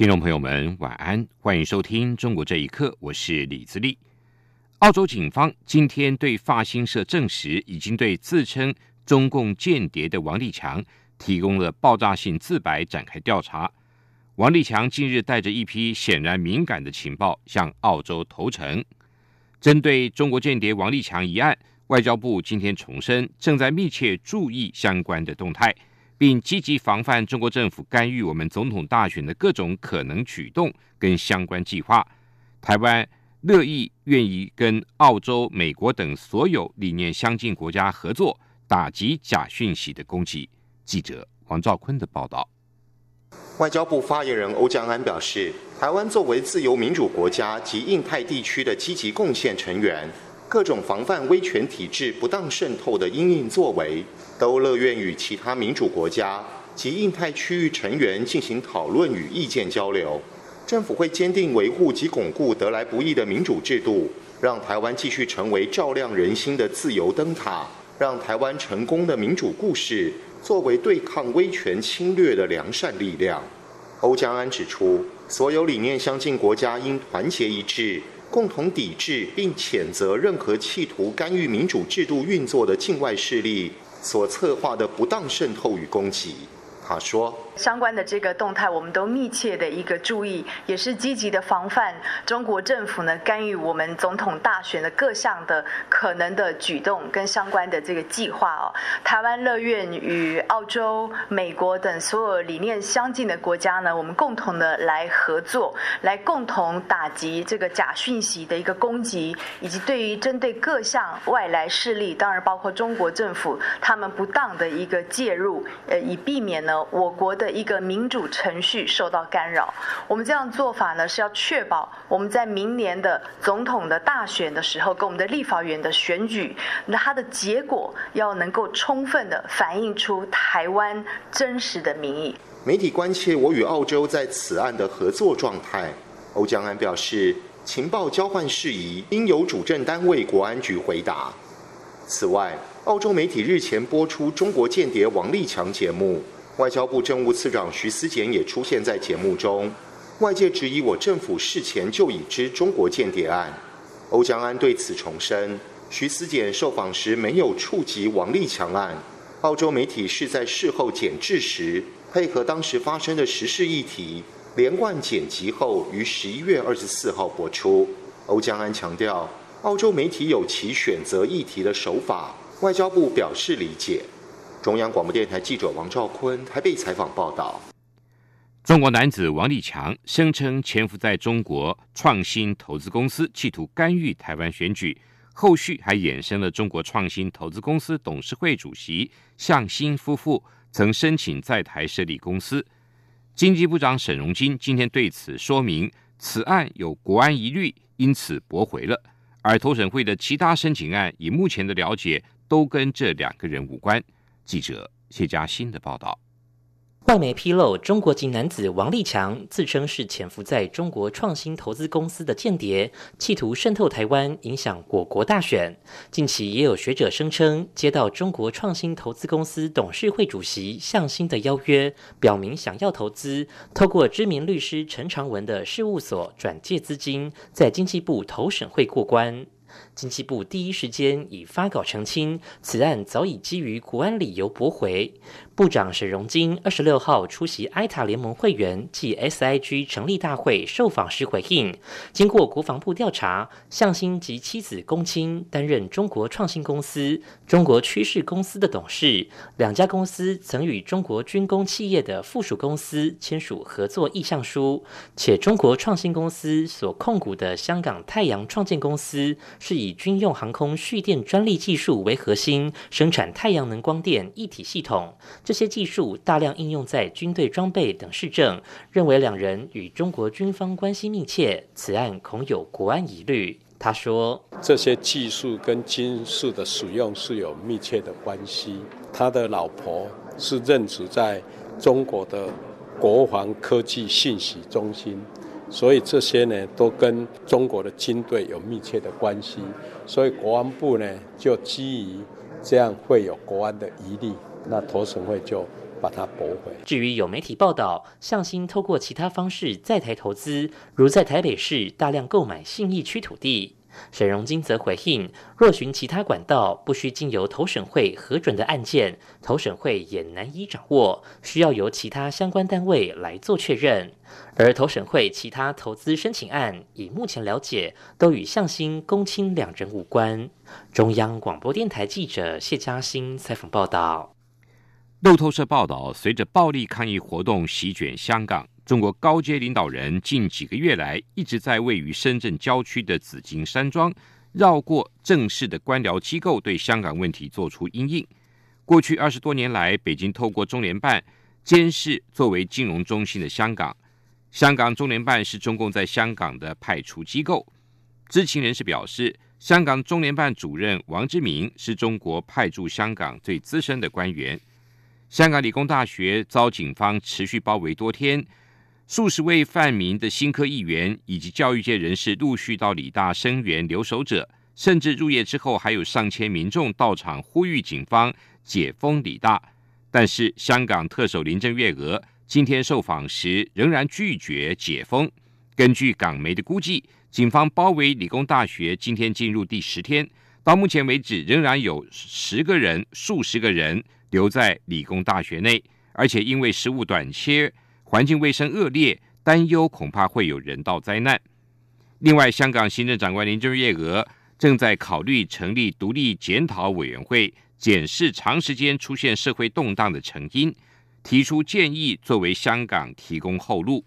听众朋友们，晚安，欢迎收听《中国这一刻》，我是李自立。澳洲警方今天对法新社证实，已经对自称中共间谍的王立强提供了爆炸性自白，展开调查。王立强近日带着一批显然敏感的情报向澳洲投诚。针对中国间谍王立强一案，外交部今天重申，正在密切注意相关的动态。并积极防范中国政府干预我们总统大选的各种可能举动跟相关计划。台湾乐意愿意跟澳洲、美国等所有理念相近国家合作，打击假讯息的攻击。记者王兆坤的报道。外交部发言人欧江安表示，台湾作为自由民主国家及印太地区的积极贡献成员，各种防范威权体制不当渗透的因应作为。都乐愿与其他民主国家及印太区域成员进行讨论与意见交流。政府会坚定维护及巩固得来不易的民主制度，让台湾继续成为照亮人心的自由灯塔，让台湾成功的民主故事作为对抗威权侵略的良善力量。欧江安指出，所有理念相近国家应团结一致，共同抵制并谴责任何企图干预民主制度运作的境外势力。所策划的不当渗透与攻击，啊说。相关的这个动态，我们都密切的一个注意，也是积极的防范中国政府呢干预我们总统大选的各项的可能的举动跟相关的这个计划哦。台湾乐愿与澳洲、美国等所有理念相近的国家呢，我们共同的来合作，来共同打击这个假讯息的一个攻击，以及对于针对各项外来势力，当然包括中国政府他们不当的一个介入，呃，以避免呢我国的。一个民主程序受到干扰，我们这样做法呢，是要确保我们在明年的总统的大选的时候，跟我们的立法员的选举，那它的结果要能够充分的反映出台湾真实的民意。媒体关切我与澳洲在此案的合作状态，欧江安表示，情报交换事宜应由主政单位国安局回答。此外，澳洲媒体日前播出中国间谍王立强节目。外交部政务次长徐思俭也出现在节目中，外界质疑我政府事前就已知中国间谍案。欧江安对此重申，徐思俭受访时没有触及王立强案，澳洲媒体是在事后剪制时配合当时发生的时事议题，连贯剪辑后于十一月二十四号播出。欧江安强调，澳洲媒体有其选择议题的手法，外交部表示理解。中央广播电台记者王兆坤台北采访报道：中国男子王立强声称潜伏在中国创新投资公司，企图干预台湾选举。后续还衍生了中国创新投资公司董事会主席向新夫妇曾申请在台设立公司。经济部长沈荣金今天对此说明，此案有国安疑虑，因此驳回了。而投审会的其他申请案，以目前的了解，都跟这两个人无关。记者谢佳欣的报道：外媒披露，中国籍男子王立强自称是潜伏在中国创新投资公司的间谍，企图渗透台湾，影响我国大选。近期也有学者声称，接到中国创新投资公司董事会主席向新的邀约，表明想要投资，透过知名律师陈长文的事务所转借资金，在经济部投审会过关。经济部第一时间已发稿澄清，此案早已基于国安理由驳回。部长沈荣金二十六号出席埃塔联盟会员暨 SIG 成立大会受访时回应，经过国防部调查，向新及妻子龚清担任中国创新公司、中国趋势公司的董事，两家公司曾与中国军工企业的附属公司签署合作意向书，且中国创新公司所控股的香港太阳创建公司是以军用航空蓄电专利技术为核心，生产太阳能光电一体系统。这些技术大量应用在军队装备等市政，认为两人与中国军方关系密切，此案恐有国安疑虑。他说：“这些技术跟军事的使用是有密切的关系。他的老婆是任职在中国的国防科技信息中心，所以这些呢都跟中国的军队有密切的关系。所以国安部呢就基于这样会有国安的疑虑，那投审会就。”把它驳回。至于有媒体报道，向心透过其他方式在台投资，如在台北市大量购买信义区土地。沈荣金则回应，若循其他管道，不需经由投审会核准的案件，投审会也难以掌握，需要由其他相关单位来做确认。而投审会其他投资申请案，以目前了解，都与向新、公卿两人无关。中央广播电台记者谢嘉欣采访报道。路透社报道，随着暴力抗议活动席卷香港，中国高阶领导人近几个月来一直在位于深圳郊区的紫金山庄，绕过正式的官僚机构，对香港问题做出应应。过去二十多年来，北京透过中联办监视作为金融中心的香港。香港中联办是中共在香港的派出机构。知情人士表示，香港中联办主任王志明是中国派驻香港最资深的官员。香港理工大学遭警方持续包围多天，数十位泛民的新科议员以及教育界人士陆续到理大声援留守者，甚至入夜之后还有上千民众到场呼吁警方解封理大。但是，香港特首林郑月娥今天受访时仍然拒绝解封。根据港媒的估计，警方包围理工大学今天进入第十天，到目前为止仍然有十个人、数十个人。留在理工大学内，而且因为食物短缺、环境卫生恶劣，担忧恐怕会有人道灾难。另外，香港行政长官林郑月娥正在考虑成立独立检讨委员会，检视长时间出现社会动荡的成因，提出建议作为香港提供后路。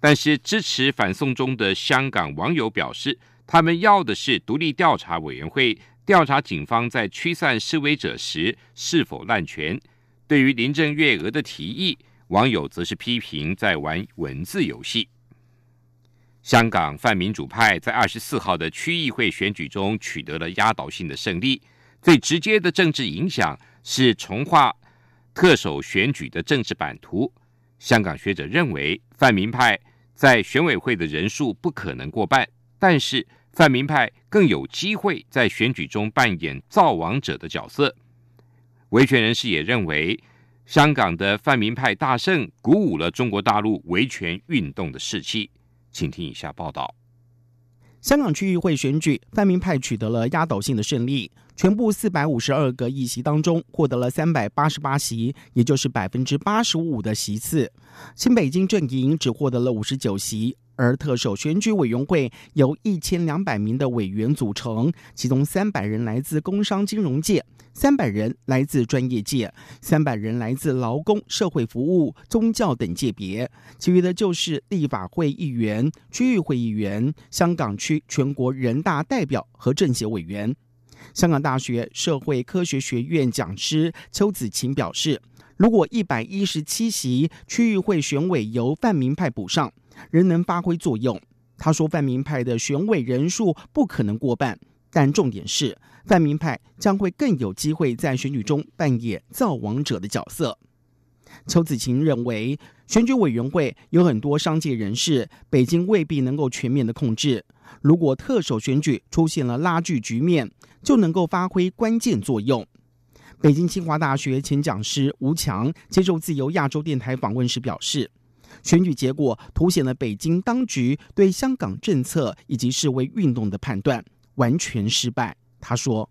但是，支持反送中的香港网友表示，他们要的是独立调查委员会。调查警方在驱散示威者时是否滥权。对于林郑月娥的提议，网友则是批评在玩文字游戏。香港泛民主派在二十四号的区议会选举中取得了压倒性的胜利，最直接的政治影响是重画特首选举的政治版图。香港学者认为，泛民派在选委会的人数不可能过半，但是。泛民派更有机会在选举中扮演造王者的角色。维权人士也认为，香港的泛民派大胜，鼓舞了中国大陆维权运动的士气。请听以下报道：香港区议会选举，泛民派取得了压倒性的胜利，全部四百五十二个议席当中，获得了三百八十八席，也就是百分之八十五的席次。新北京阵营只获得了五十九席。而特首选举委员会由一千两百名的委员组成，其中三百人来自工商金融界，三百人来自专业界，三百人来自劳工、社会服务、宗教等界别，其余的就是立法会议员、区域会议员、香港区全国人大代表和政协委员。香港大学社会科学学院讲师邱子晴表示，如果一百一十七席区域会选委由泛民派补上。仍能发挥作用。他说，泛民派的选委人数不可能过半，但重点是，泛民派将会更有机会在选举中扮演造王者的角色。邱子晴认为，选举委员会有很多商界人士，北京未必能够全面的控制。如果特首选举出现了拉锯局面，就能够发挥关键作用。北京清华大学前讲师吴强接受自由亚洲电台访问时表示。选举结果凸显了北京当局对香港政策以及示威运动的判断完全失败。他说：“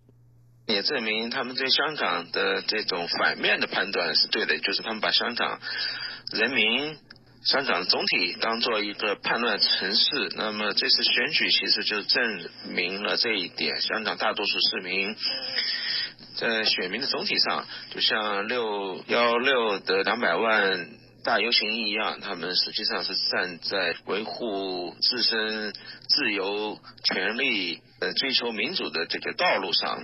也证明他们对香港的这种反面的判断是对的，就是他们把香港人民、香港总体当做一个叛乱城市。那么这次选举其实就证明了这一点。香港大多数市民在选民的总体上，就像六幺六的两百万。”大游行一样，他们实际上是站在维护自身自由、权利、呃追求民主的这个道路上。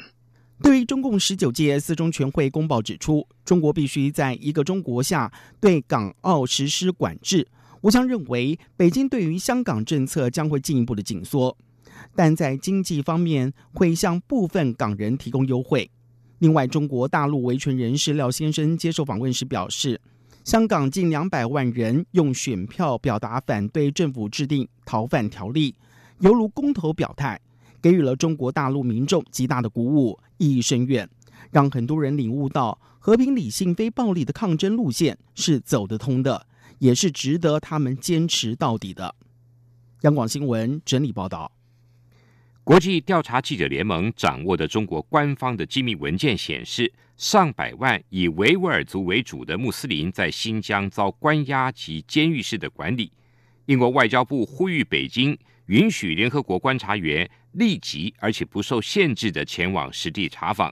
对于中共十九届四中全会公报指出，中国必须在一个中国下对港澳实施管制。吴强认为，北京对于香港政策将会进一步的紧缩，但在经济方面会向部分港人提供优惠。另外，中国大陆维权人士廖先生接受访问时表示，香港近两百万人用选票表达反对政府制定逃犯条例，犹如公投表态。给予了中国大陆民众极大的鼓舞，意义深远，让很多人领悟到和平、理性、非暴力的抗争路线是走得通的，也是值得他们坚持到底的。央广新闻整理报道。国际调查记者联盟掌握的中国官方的机密文件显示，上百万以维吾尔族为主的穆斯林在新疆遭关押及监狱式的管理。英国外交部呼吁北京。允许联合国观察员立即而且不受限制的前往实地查访。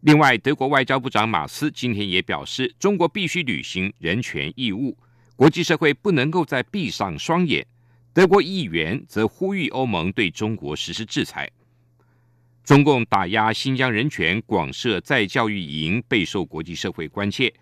另外，德国外交部长马斯今天也表示，中国必须履行人权义务，国际社会不能够再闭上双眼。德国议员则呼吁欧盟对中国实施制裁。中共打压新疆人权，广设再教育营，备受国际社会关切。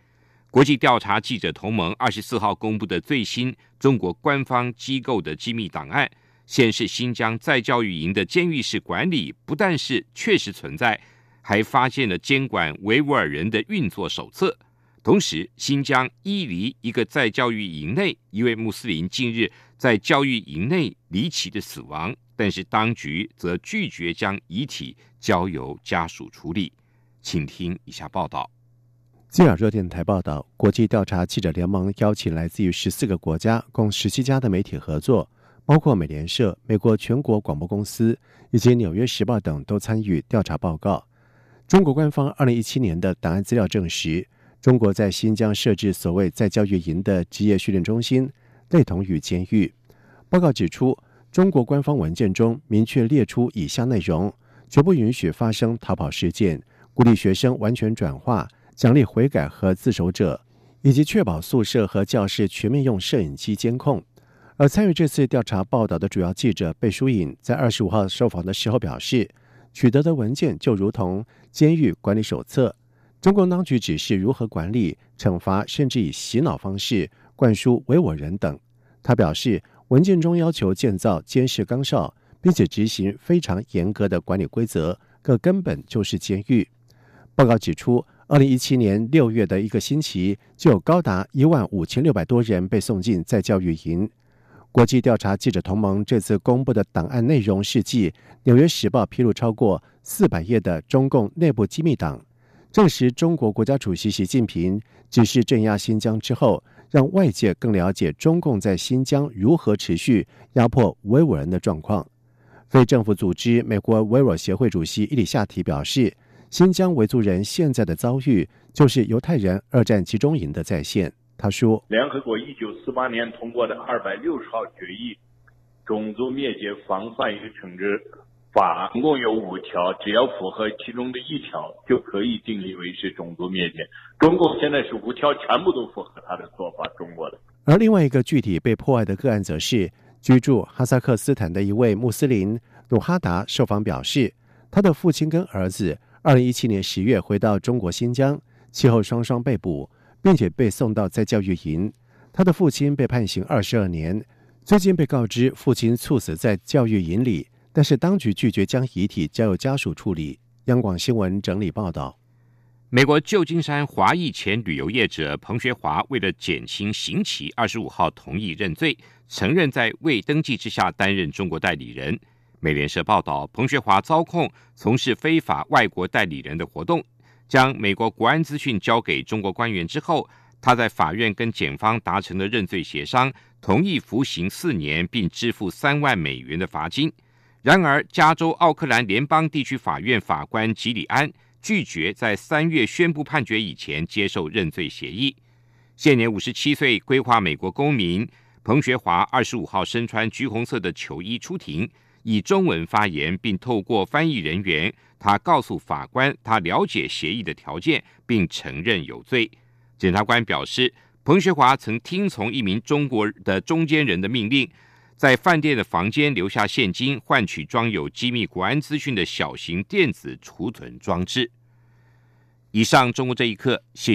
国际调查记者同盟二十四号公布的最新中国官方机构的机密档案显示，新疆在教育营的监狱式管理不但是确实存在，还发现了监管维吾尔人的运作手册。同时，新疆伊犁一个在教育营内一位穆斯林近日在教育营内离奇的死亡，但是当局则拒绝将遗体交由家属处理。请听以下报道。今日热电台报道，国际调查记者联盟邀请来自于十四个国家、共十七家的媒体合作，包括美联社、美国全国广播公司以及《纽约时报》等都参与调查报告。中国官方二零一七年的档案资料证实，中国在新疆设置所谓在教育营的职业训练中心，类同于监狱。报告指出，中国官方文件中明确列出以下内容：绝不允许发生逃跑事件，鼓励学生完全转化。奖励悔改和自首者，以及确保宿舍和教室全面用摄影机监控。而参与这次调查报道的主要记者贝舒颖在二十五号受访的时候表示，取得的文件就如同监狱管理手册，中共当局指示如何管理、惩罚，甚至以洗脑方式灌输唯我人等。他表示，文件中要求建造监视岗哨，并且执行非常严格的管理规则，个根本就是监狱。报告指出。二零一七年六月的一个星期，就有高达一万五千六百多人被送进在教育营。国际调查记者同盟这次公布的档案内容是继《纽约时报》披露超过四百页的中共内部机密档，证实中国国家主席习近平指示镇压新疆之后，让外界更了解中共在新疆如何持续压迫维吾尔人的状况。非政府组织美国维吾尔协会主席伊里夏提表示。新疆维族人现在的遭遇，就是犹太人二战集中营的再现。他说：“联合国一九四八年通过的二百六十号决议《种族灭绝防范与惩治法》，总共有五条，只要符合其中的一条，就可以定义为是种族灭绝。中共现在是五条全部都符合他的做法。中国的。而另外一个具体被破坏的个案，则是居住哈萨克斯坦的一位穆斯林努哈达受访表示，他的父亲跟儿子。”二零一七年十月回到中国新疆，其后双双被捕，并且被送到在教育营。他的父亲被判刑二十二年，最近被告知父亲猝死在教育营里，但是当局拒绝将遗体交由家属处理。央广新闻整理报道：美国旧金山华裔前旅游业者彭学华为了减轻刑期，二十五号同意认罪，承认在未登记之下担任中国代理人。美联社报道，彭学华遭控从事非法外国代理人的活动，将美国国安资讯交给中国官员之后，他在法院跟检方达成了认罪协商，同意服刑四年，并支付三万美元的罚金。然而，加州奥克兰联邦地区法院法官吉里安拒绝在三月宣布判决以前接受认罪协议。现年五十七岁、规划美国公民彭学华，二十五号身穿橘红色的球衣出庭。以中文发言，并透过翻译人员，他告诉法官，他了解协议的条件，并承认有罪。检察官表示，彭学华曾听从一名中国的中间人的命令，在饭店的房间留下现金，换取装有机密国安资讯的小型电子储存装置。以上，中国这一刻，谢。